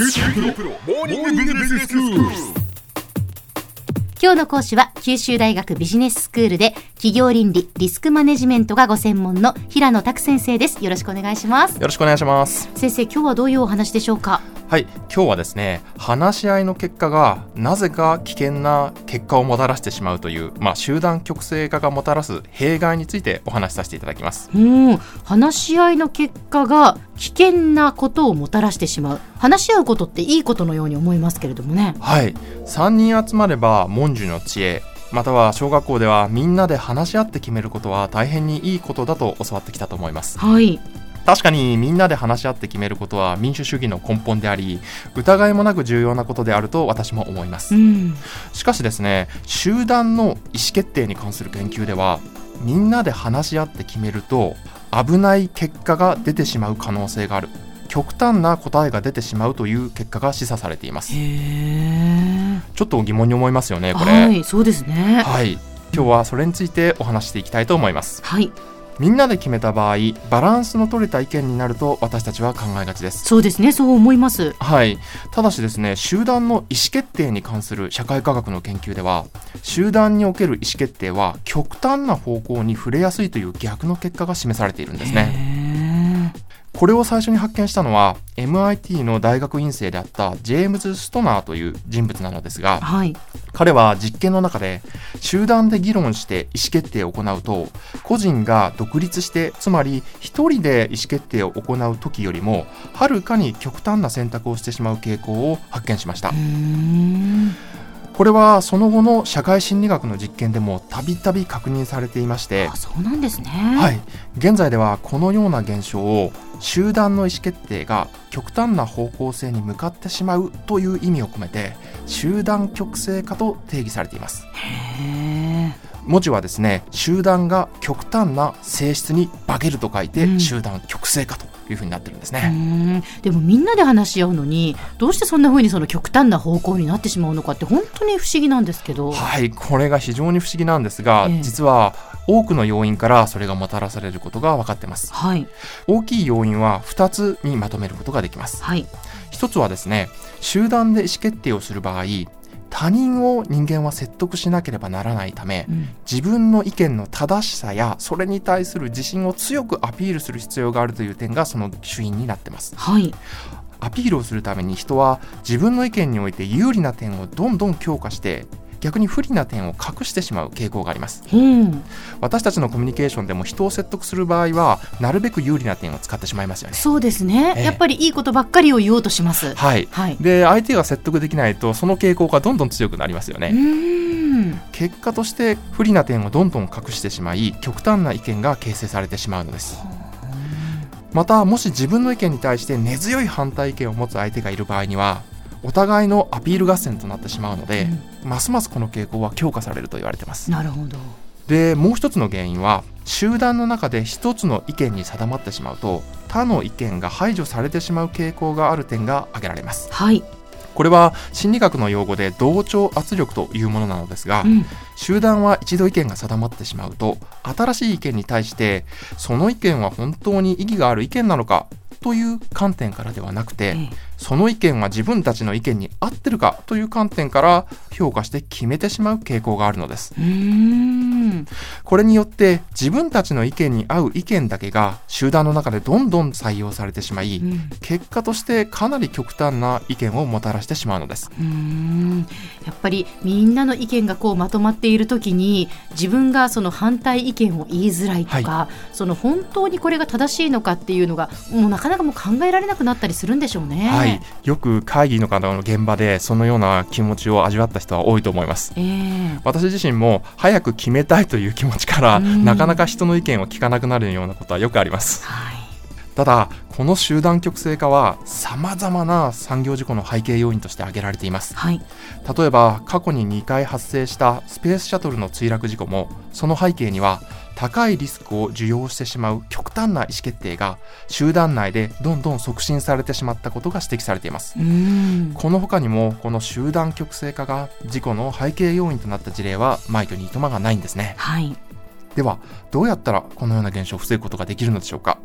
今日の講師は九州大学ビジネススクールで企業倫理リスクマネジメントがご専門の平野拓先生です。よろしくお願いします。よろしくお願いします。先生今日はどういうお話でしょうか？はい今日はですね話し合いの結果がなぜか危険な結果をもたらしてしまうというまあ集団極性化がもたらす弊害についてお話しさせていただきます。うん話し合いの結果が危険なことをもたらしてしまう。話し合うことっていいことのように思いますけれどもね。はい3人集まれば文殊の知恵または小学校ではみんなで話し合って決めることは大変にいいことだと教わってきたと思います。はい。確かにみんなで話し合って決めることは民主主義の根本であり疑いもなく重要なことであると私も思います。うん。しかしですね集団の意思決定に関する研究ではみんなで話し合って決めると危ない結果が出てしまう可能性がある極端な答えが出てしまうという結果が示唆されています。ちょっと疑問に思いますよねこれ。はいそうですね。はい。今日はそれについてお話していきたいと思います。はい。みんなで決めた場合バランスの取れた意見になると私たちは考えがちです。そうですねそう思います。はい、ただしですね集団の意思決定に関する社会科学の研究では集団における意思決定は極端な方向に触れやすいという逆の結果が示されているんですね。へこれを最初に発見したのは MIT の大学院生であったジェームズ・ストナーという人物なのですーがはい。彼は実験の中で集団で議論して意思決定を行うと個人が独立してつまり一人で意思決定を行う時よりもはるかに極端な選択をしてしまう傾向を発見しましたこれはその後の社会心理学の実験でもたびたび確認されていましてあ、そうなんですね。はい、現在ではこのような現象を集団の意思決定が極端な方向性に向かってしまうという意味を込めて集団極性化と定義されています。文字はですね集団が極端な性質に化けると書いて、うん。集団極性化というふうになってるんですうね、でもみんなで話し合うのにどうしてそんな風にその極端な方向になってしまうのかって本当に不思議なんですけど。はいこれが非常に不思議なんですが、ええ。実は多くの要因からそれがもたらされることが分かってます。はい。大きい要因は2つにまとめることができます。はい。一つはですね集団で意思決定をする場合他人を人間は説得しなければならないためうん。自分の意見の正しさやそれに対する自信を強くアピールする必要があるという点がその主因になってます。はい。アピールをするために人は自分の意見において有利な点をどんどん強化して逆に不利な点を隠してしまう傾向があります。うん。私たちのコミュニケーションでも人を説得する場合はなるべく有利な点を使ってしまいますよね。そうですね、ええ。やっぱりいいことばっかりを言おうとします。はい。はい、で相手が説得できないとその傾向がどんどん強くなりますよね、結果として不利な点をどんどん隠してしまい極端な意見が形成されてしまうのです。またもし自分の意見に対して根強い反対意見を持つ相手がいる場合にはお互いのアピール合戦となってしまうので、ますますこの傾向は強化されると言われてます。なるほど。でもう一つの原因は集団の中で一つの意見に定まってしまうと他の意見が排除されてしまう傾向がある点が挙げられます。はい、これは心理学の用語で同調圧力というものなのですが、うん、集団は一度意見が定まってしまうと新しい意見に対してその意見は本当に意義がある意見なのかという観点からではなくて、ええその意見は自分たちの意見に合ってるかという観点から評価して決めてしまう傾向があるのです。これによって自分たちの意見に合う意見だけが集団の中でどんどん採用されてしまい、うん。結果としてかなり極端な意見をもたらしてしまうのです。やっぱりみんなの意見がこうまとまっている時に自分がその反対意見を言いづらいとか、その本当にこれが正しいのかっていうのがもうなかなかもう考えられなくなったりするんでしょうね。はい、よく会議の方の現場でそのような気持ちを味わった人は多いと思います。ええ。私自身も早く決めたいという気持ちからうん。なかなか人の意見を聞かなくなるようなことはよくあります。はいただこの集団極性化は様々な産業事故の背景要因として挙げられています。はい。例えば過去に2回発生したスペースシャトルの墜落事故もその背景には高いリスクを受容してしまう極端な意思決定が集団内でどんどん促進されてしまったことが指摘されています。この他にもこの集団極性化が事故の背景要因となった事例は枚挙にいとまがないんですね。はいではどうやったらこのような現象を防ぐことができるのでしょうか？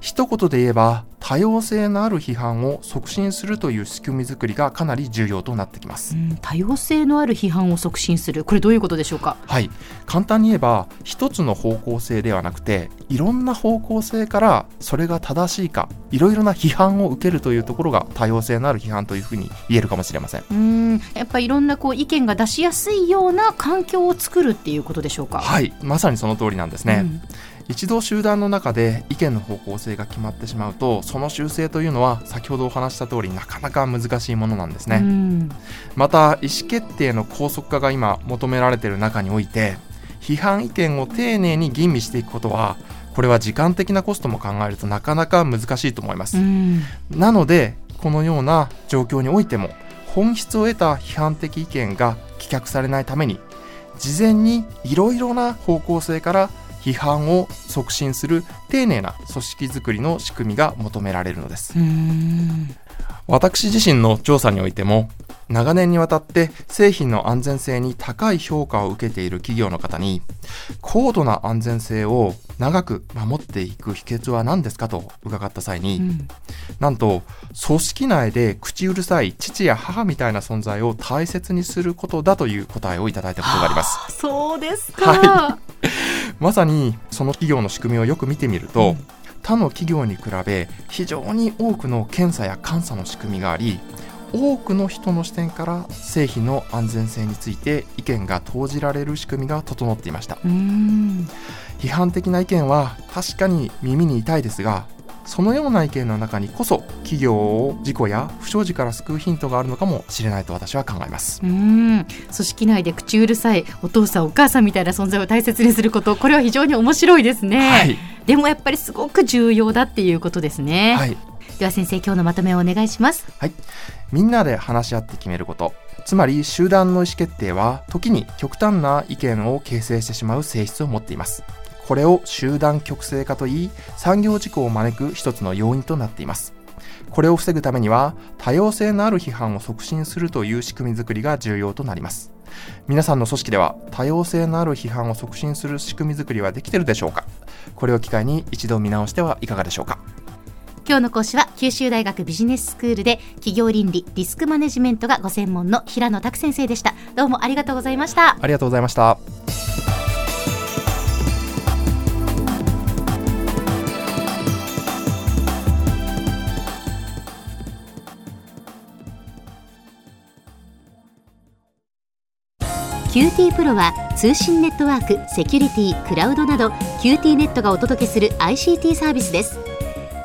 一言で言えば多様性のある批判を促進するという仕組み作りがかなり重要となってきます、うん、多様性のある批判を促進する。これどういうことでしょうか？はい。簡単に言えば一つの方向性ではなくていろんな方向性からそれが正しいかいろいろな批判を受けるというところが多様性のある批判というふうに言えるかもしれません。うん。やっぱりいろんなこう意見が出しやすいような環境を作るっていうことでしょうか？はい。まさにその通りなんですね、うん。一度集団の中で意見の方向性が決まってしまうとその修正というのは先ほどお話した通りなかなか難しいものなんですね、うん。また意思決定の高速化が今求められている中において批判意見を丁寧に吟味していくことはこれは時間的なコストも考えるとなかなか難しいと思います、うん。なのでこのような状況においても本質を得た批判的意見が棄却されないために事前にいろいろな方向性から批判を促進する丁寧な組織づくりの仕組みが求められるのです。うん。私自身の調査においても長年にわたって製品の安全性に高い評価を受けている企業の方に高度な安全性を長く守っていく秘訣は何ですかと伺った際に、うん。なんと組織内で口うるさい父や母みたいな存在を大切にすることだという答えをいただいたことがあります。あそうですか、はまさにその企業の仕組みをよく見てみると、うん。他の企業に比べ非常に多くの検査や監査の仕組みがあり多くの人の視点から製品の安全性について意見が投じられる仕組みが整っていました。うん。批判的な意見は確かに耳に痛いですがそのような意見の中にこそ企業を事故や不祥事から救うヒントがあるのかもしれないと私は考えます。うん。組織内で口うるさいお父さんお母さんみたいな存在を大切にすることこれは非常に面白いですね、はい、でもやっぱりすごく重要だっていうことですね、はい、では先生今日のまとめをお願いします。はい。みんなで話し合って決めること。つまり集団の意思決定は時に極端な意見を形成してしまう性質を持っています。これを集団極性化といい産業事故を招く一つの要因となっています。これを防ぐためには多様性のある批判を促進するという仕組みづくりが重要となります。皆さんの組織では多様性のある批判を促進する仕組みづくりはできているでしょうか？これを機会に一度見直してはいかがでしょうか？今日の講師は九州大学ビジネススクールで企業倫理リスクマネジメントがご専門の平野拓先生でした。どうもありがとうございました。ありがとうございました。QT プロは通信ネットワーク、セキュリティ、クラウドなど QT ネットがお届けする ICT サービスです